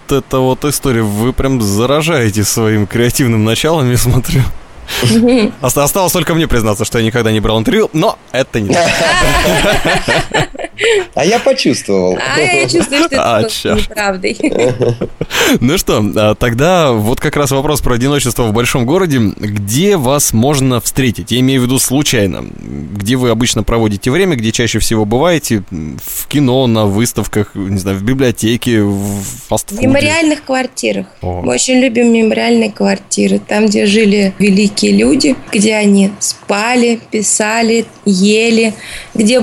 это вот история. Вы прям заражаете своим креативным началом, я смотрю. Оста- Осталось только мне признаться, что я никогда не брал интервью, но это не так. А я почувствовал. А я чувствую, что А, это ж. неправдой. Ну что, а, тогда вот как раз вопрос про одиночество в большом городе. Где вас можно встретить? Я имею в виду случайно. Где вы обычно проводите время, где чаще всего бываете? В кино, на выставках, не знаю, в библиотеке, в В фастфуде? мемориальных квартирах. О. Мы очень любим мемориальные квартиры. Там, где жили великие люди, где они спали, писали, ели, где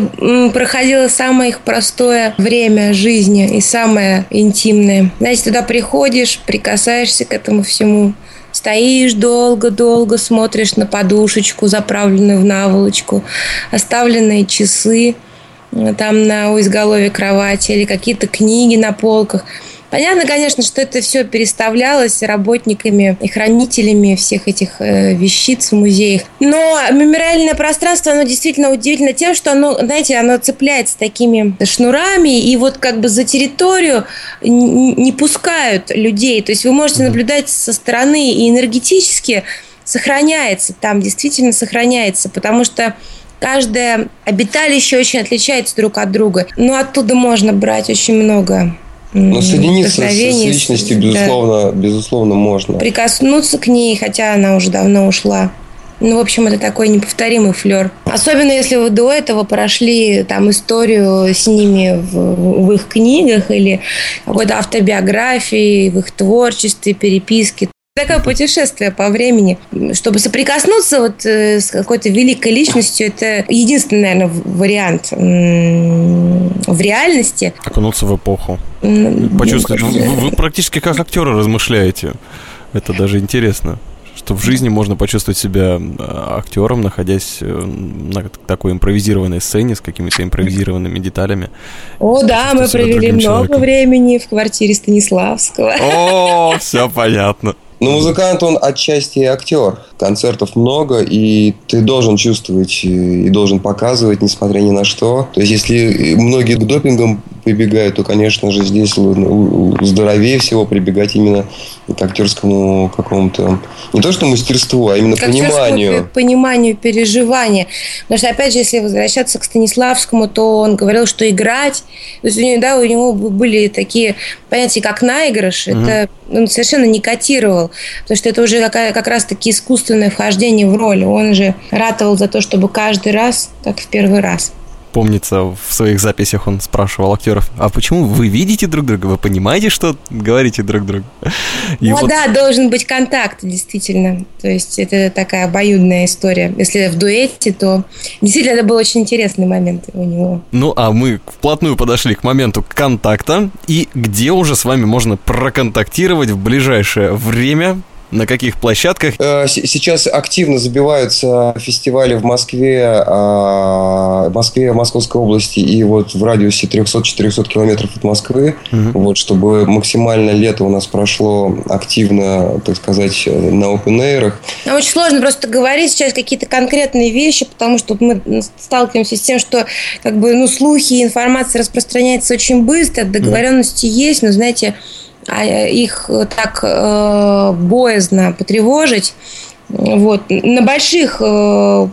проходило самое их простое время жизни и самое интимное. Знаете, туда приходишь, прикасаешься к этому всему, Стоишь долго-долго, смотришь на подушечку, заправленную в наволочку, оставленные часы, э, там на у изголовья кровати или какие-то книги на полках. Понятно, конечно, что это все переставлялось работниками и хранителями всех этих э, вещиц в музеях. Но мемориальное пространство, оно действительно удивительно тем, что оно, знаете, оно цепляется такими шнурами, и вот как бы за территорию не пускают людей. То есть вы можете наблюдать со стороны и энергетически сохраняется, там действительно сохраняется, потому что каждое обиталище очень отличается друг от друга. Но оттуда можно брать очень много Но соединиться с, с личностью, да. безусловно, безусловно, можно. Прикоснуться к ней, хотя она уже давно ушла. Ну, в общем, это такой неповторимый флер. Особенно, если вы до этого прошли там историю с ними в, в их книгах или какой-то автобиографии, в их творчестве, переписке. Такое путешествие по времени. Чтобы соприкоснуться вот э, с какой-то великой личностью, это единственный, наверное, вариант в реальности. Окунуться в эпоху. М, Почувствовать. ну, Вы, практически как актеры размышляете. Это даже интересно. Что в жизни можно почувствовать себя актером, находясь э, на такой импровизированной сцене с какими-то импровизированными деталями. О, да, мы провели много человеком. времени в квартире Станиславского. О, все понятно. Но музыкант, он отчасти и актер. Концертов много, и ты должен чувствовать э, и должен показывать, несмотря ни на что. То есть, если многие к допингам прибегают, то, конечно же, здесь здоровее всего прибегать именно к актерскому какому-то... Не то, что мастерству, а именно К пониманию. пониманию, переживания. Потому что, опять же, если возвращаться к Станиславскому, то он говорил, что играть... То есть, у него, да, у него были такие понятия, как наигрыш. Это он совершенно не котировал. Потому что это уже какая- как раз-таки искусственное вхождение в роль. Он же ратовал за то, чтобы каждый раз, как в первый раз. Помнится, в своих записях он спрашивал актеров, а почему вы видите друг друга? Вы понимаете, что говорите друг другу? И ну вот да, должен быть контакт, действительно. То есть это такая обоюдная история. Если в дуэте, то действительно это был очень интересный момент у него. Ну, а мы вплотную подошли к моменту контакта. И где уже с вами можно проконтактировать в ближайшее время? На каких площадках? Э, Сейчас активно забиваются фестивали в Москве, а, в Москве, Московской области и вот в радиусе 300-400 километров от Москвы, вот, чтобы максимально лето у нас прошло активно, так сказать, на open air. Нам очень сложно просто говорить сейчас какие-то конкретные вещи, потому что мы сталкиваемся с тем, что как бы, ну, слухи и информация распространяется очень быстро, договоренности есть, но, знаете, их так э, боязно потревожить. Вот. На больших э,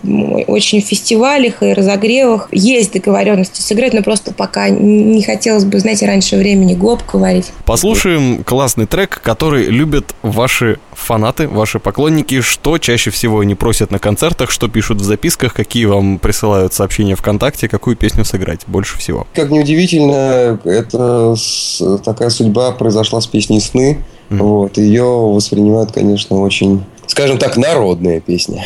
очень фестивалях и разогревах есть договоренности сыграть, но просто пока не хотелось бы, знаете, раньше времени гоп говорить. Послушаем классный трек, который любят ваши фанаты, ваши поклонники. Что чаще всего они просят на концертах, что пишут в записках, какие вам присылают сообщения ВКонтакте, какую песню сыграть больше всего? Как неудивительно, это такая судьба произошла с песней «Сны». Mm-hmm. Вот, ее воспринимают, конечно, очень скажем так, народная песня.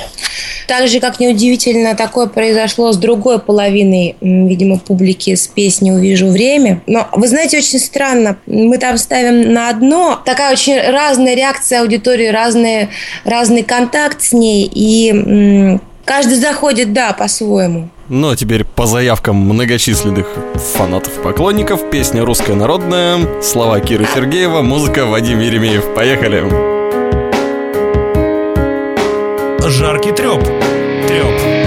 Так же, как неудивительно, такое произошло с другой половиной, видимо, публики с песней «Увижу время». Но, вы знаете, очень странно. Мы там ставим на одно. Такая очень разная реакция аудитории, разный, разный контакт с ней. И каждый заходит, да, по-своему. Ну а теперь по заявкам многочисленных фанатов-поклонников песня русская народная, слова Киры Сергеева, музыка Вадим Еремеев. Поехали! Жаркий треп. Треп.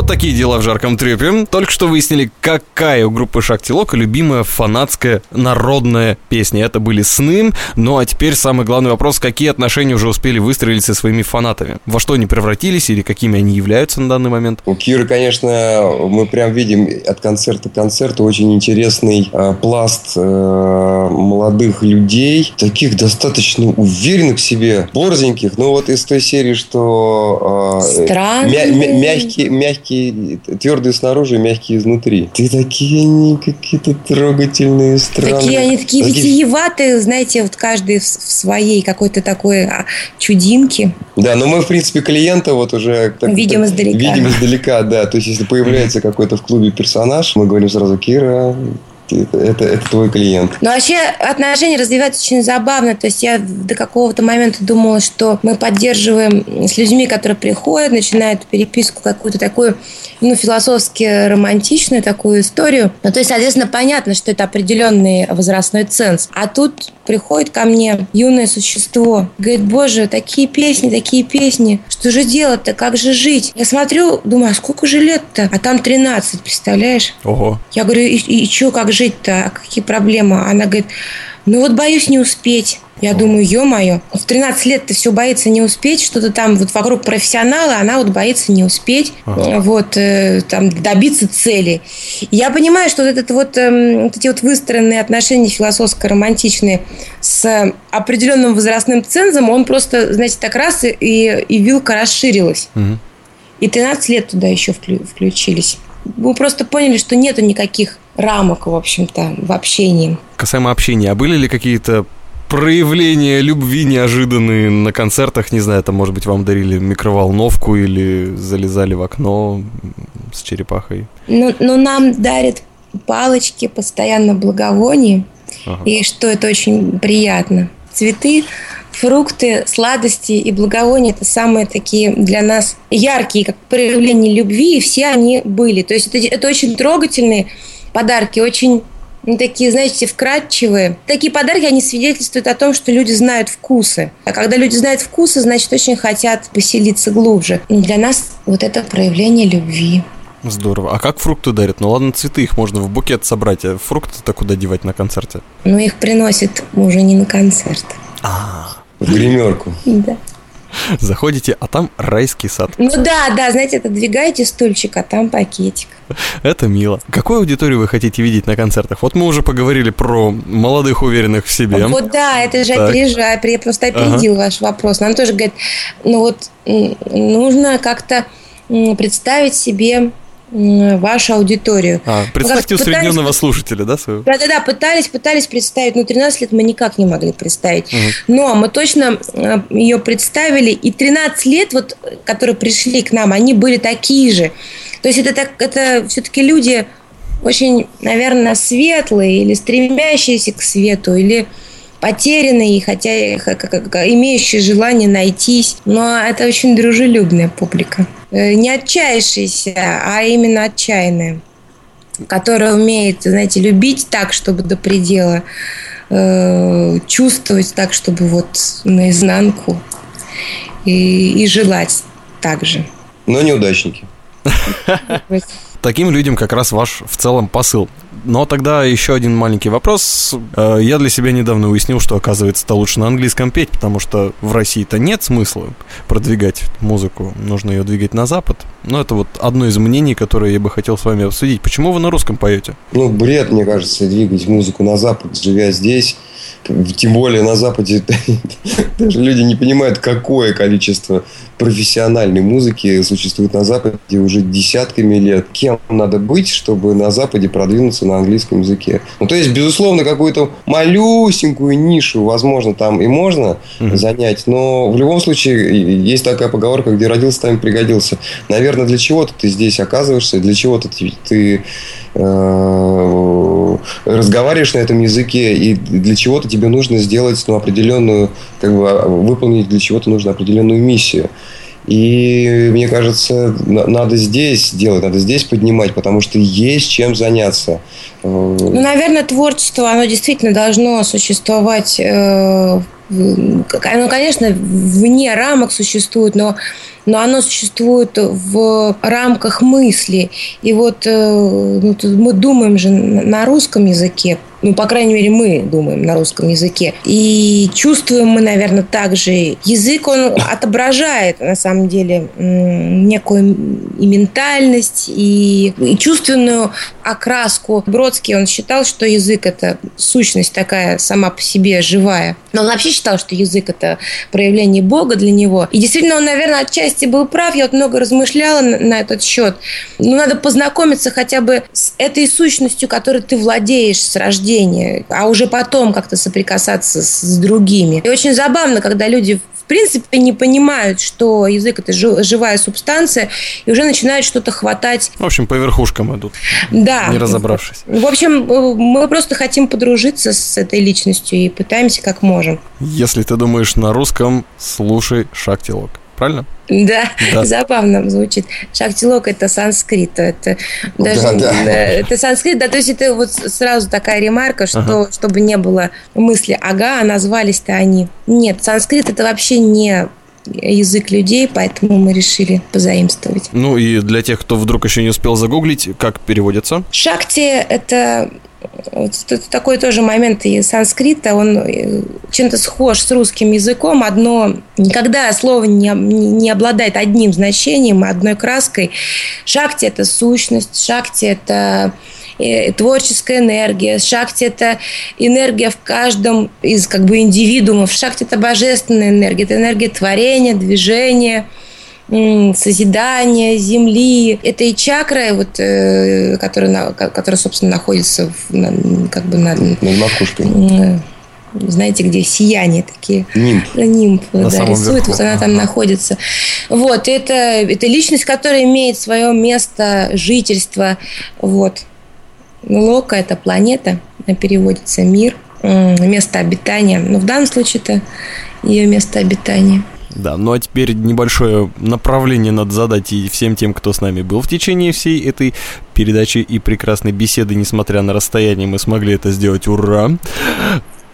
Такие дела в жарком трепе. Только что выяснили, какая у группы Шакти Лока любимая фанатская народная песня. Это были сны. Ну а теперь самый главный вопрос, какие отношения уже успели выстроить со своими фанатами? Во что они превратились или какими они являются на данный момент? У Киры, конечно, мы прям видим от концерта к концерту очень интересный э, пласт э, молодых людей, таких достаточно уверенных в себе, борзеньких. Ну вот из той серии, что э, Странные. мя- мя- мягкие, мягкие, твердые снаружи, мягкие изнутри. Ты такие они какие-то трогательные, странные. Такие они такие Такие- витиеватые, знаете, вот каждый в, своей какой-то такой а, чудинке. Да, но мы, в принципе, клиента вот уже... так- Видим издалека. Видим издалека, да. То есть, если появляется какой-то в клубе персонаж, мы говорим сразу, Кира, это, это твой клиент. Но вообще отношения развиваются очень забавно. То есть я до какого-то момента думала, что мы поддерживаем с людьми, которые приходят, начинают переписку какую-то такую, ну, философски романтичную такую историю. Ну, то есть, соответственно, понятно, что это определенный возрастной ценз. А тут приходит ко мне юное существо, говорит, боже, такие песни, такие песни, что же делать-то, как же жить? Я смотрю, думаю, а сколько же лет-то? А там 13, представляешь? Ого. Я говорю, и, и что, как жить-то? А Какие проблемы? Она говорит, ну вот боюсь не успеть. Я думаю, ё-моё, в 13 лет ты все боится не успеть, что-то там вот вокруг профессионала, она вот боится не успеть, Ага. вот, э, там, добиться цели. И Я понимаю, что вот, этот вот, эм, вот эти вот выстроенные отношения философско-романтичные с определенным возрастным цензом, он просто, знаете, так раз и, и вилка расширилась. Мгм. И 13 лет туда еще вклю- включились. Мы просто поняли, что нету никаких рамок, в общем-то, в общении. Касаемо общения, а были ли какие-то проявления любви неожиданные на концертах, не знаю, там, может быть, вам дарили микроволновку или залезали в окно с черепахой? Но, но нам дарят палочки, постоянно благовония, Ага. и что это очень приятно. Цветы, фрукты, сладости и благовония – это самые такие для нас яркие, как проявления любви, и все они были. То есть это, это очень трогательные подарки, очень ну, такие, знаете, вкрадчивые. Такие подарки, они свидетельствуют о том, что люди знают вкусы. А когда люди знают вкусы, значит, очень хотят поселиться глубже. И для нас вот это проявление любви. Здорово. А как фрукты дарят? Ну ладно, цветы их можно в букет собрать, а фрукты-то куда девать на концерте? Но их приносят уже не на концерт. В гримерку. Да. Заходите, а там райский сад. Ну да, да, знаете, отодвигаете стульчик, а там пакетик. Это мило. Какую аудиторию вы хотите видеть на концертах? Вот мы уже поговорили про молодых, уверенных в себе. Вот да, это же Так. опережай, я просто опередил ваш вопрос. Нам тоже говорят, ну вот нужно как-то представить себе вашу аудиторию. А, представьте Ну, пытались- усредненного слушателя, да, своего? Да-да-да, пытались, пытались представить, но 13 лет мы никак не могли представить. Мгм. Но мы точно ее представили, и 13 лет, вот, которые пришли к нам, они были такие же. То есть это, так, это все-таки люди очень, наверное, светлые или стремящиеся к свету, или потерянные, хотя имеющие желание найтись. Но это очень дружелюбная публика. Э, Не отчаявшаяся, а именно отчаянная которая умеет, знаете, любить так, чтобы до предела, э, чувствовать так, чтобы вот наизнанку и, и желать так же. Но неудачники. Таким людям как раз ваш в целом посыл. Но тогда еще один маленький вопрос. Э, Я для себя недавно уяснил, что, оказывается-то лучше на английском петь, потому что в России-то нет смысла продвигать музыку, нужно ее двигать на Запад. Но это вот одно из мнений, которое я бы хотел с вами обсудить. Почему вы на русском поете? Ну, бред, мне кажется, двигать музыку на Запад, живя здесь. Тем более на Западе даже люди не понимают, какое количество профессиональной музыки существует на Западе уже десятками лет. Кем надо быть, чтобы на Западе продвинуться на английском языке? Ну, то есть, безусловно, какую-то малюсенькую нишу, возможно, там и можно занять, но в любом случае есть такая поговорка, где родился, там и пригодился. Наверное, для чего-то ты здесь оказываешься, для чего-то ты, ты э, разговариваешь на этом языке, и для чего-то тебе нужно сделать ну, определенную, как бы выполнить для чего-то нужно определенную миссию. И мне кажется, на- надо здесь делать, надо здесь поднимать, потому что есть чем заняться. Ну, наверное, творчество, оно действительно должно существовать э, ну, конечно, вне рамок существует, но но оно существует в рамках мысли. И вот э, ну, мы думаем же на русском языке, ну, по крайней мере, мы думаем на русском языке. И чувствуем мы, наверное, также. Язык, он отображает, на самом деле, некую и ментальность, и, и чувственную окраску. Бродский, он считал, что язык – это сущность такая сама по себе живая. Но он вообще считал, что язык – это проявление Бога для него. И действительно, он, наверное, отчасти был прав. Я вот много размышляла на, на этот счет. Ну, надо познакомиться хотя бы с этой сущностью, которой ты владеешь с рождения, а уже потом как-то соприкасаться с, с другими. И очень забавно, когда люди в принципе не понимают, что язык это живая субстанция, и уже начинают что-то хватать. В общем, по верхушкам идут. Да. Не разобравшись. В общем, мы просто хотим подружиться с этой личностью и пытаемся как можем. Если ты думаешь на русском, слушай Шактилок правильно? Да, да, забавно звучит. Шактилок это санскрит, это даже да, да. это санскрит, да, то есть это вот сразу такая ремарка, что ага. чтобы не было мысли, ага, а назвались-то они. Нет, санскрит это вообще не язык людей, поэтому мы решили позаимствовать. Ну и для тех, кто вдруг еще не успел загуглить, как переводится? Шакти – это вот такой тоже момент и санскрита, он э, чем-то схож с русским языком. Одно, никогда слово не, не обладает одним значением, одной краской. Шакти – это сущность, шакти – это творческая энергия. Шакти – это энергия в каждом из как бы индивидуумов. Шакти – это божественная энергия, это энергия творения, движения – созидания земли. Это и чакра, вот, э, которая, которая, собственно, находится в, на, как бы на... Над макушкой знаете, где сияние такие. Нимб. Нимб, на да, рисует, вот она там находится. Вот, это, это личность, которая имеет свое место жительства. Вот. Лока – это планета, переводится мир, место обитания. Но в данном случае это ее место обитания. Да, ну а теперь небольшое направление надо задать и всем тем, кто с нами был в течение всей этой передачи и прекрасной беседы, несмотря на расстояние, мы смогли это сделать, ура!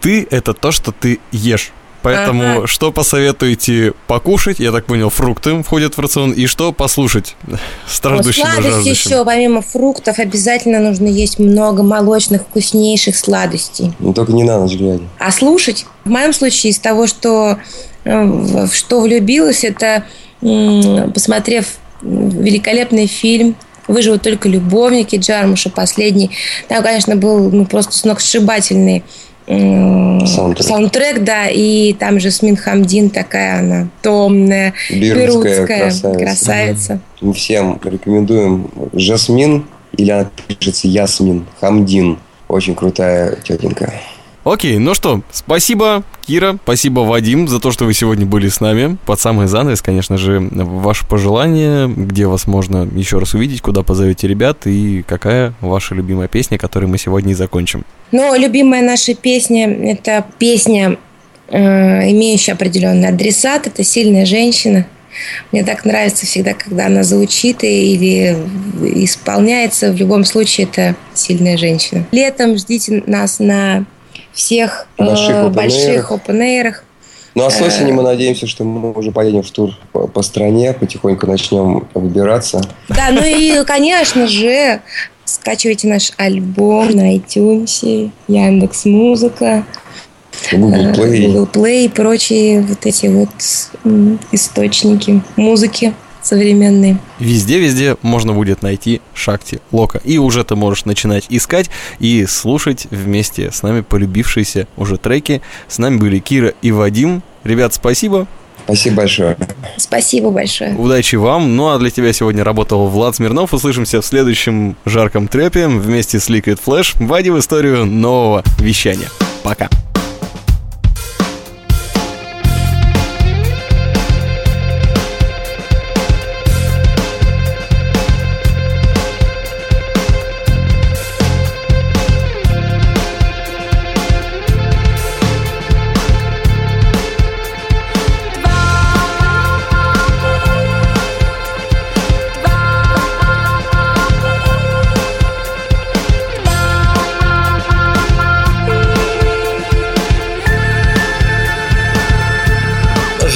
Ты — это то, что ты ешь. Поэтому ага. что посоветуете покушать? Я так понял, фрукты входят в рацион. И что послушать страждущим вот, Сладости еще, помимо фруктов, обязательно нужно есть много молочных, вкуснейших сладостей. Ну, только не на ночь глядя. А слушать? В моем случае из того, что в что влюбилась, это посмотрев великолепный фильм «Выживут только любовники» Джармуша, последний. Там, конечно, был ну, просто сногсшибательный Саундтрек. Саундтрек, да, и там же Смин Хамдин такая она томная, берутская, красавица. красавица. Мы всем рекомендуем Жасмин, или она пишется Ясмин Хамдин. Очень крутая тетенька. Окей, ну что, спасибо, Кира, спасибо, Вадим, за то, что вы сегодня были с нами. Под самый занавес, конечно же, ваше пожелание, где вас можно еще раз увидеть, куда позовете ребят и какая ваша любимая песня, которую мы сегодня и закончим. Ну, любимая наша песня – это песня, э, имеющая определенный адресат, это «Сильная женщина». Мне так нравится всегда, когда она звучит или исполняется. В любом случае, это сильная женщина. Летом ждите нас на всех больших, э, больших open Ну а с осени мы надеемся, что мы уже поедем в тур по, по стране, потихоньку начнем выбираться. Да, ну и, конечно же, скачивайте наш альбом на iTunes, Яндекс Музыка. Google Play. Google Play и прочие вот эти вот источники музыки современные. Везде-везде можно будет найти Шакти Лока. И уже ты можешь начинать искать и слушать вместе с нами полюбившиеся уже треки. С нами были Кира и Вадим. Ребят, спасибо. Спасибо большое. Спасибо большое. Удачи вам. Ну а для тебя сегодня работал Влад Смирнов. Услышимся в следующем жарком трепе вместе с Liquid Flash. Вводи в историю нового вещания. Пока.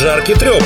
жаркий треп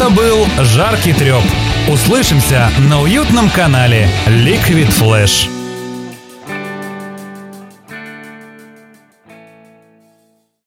Это был «Жаркий треп». Услышимся на уютном канале Liquid Flash.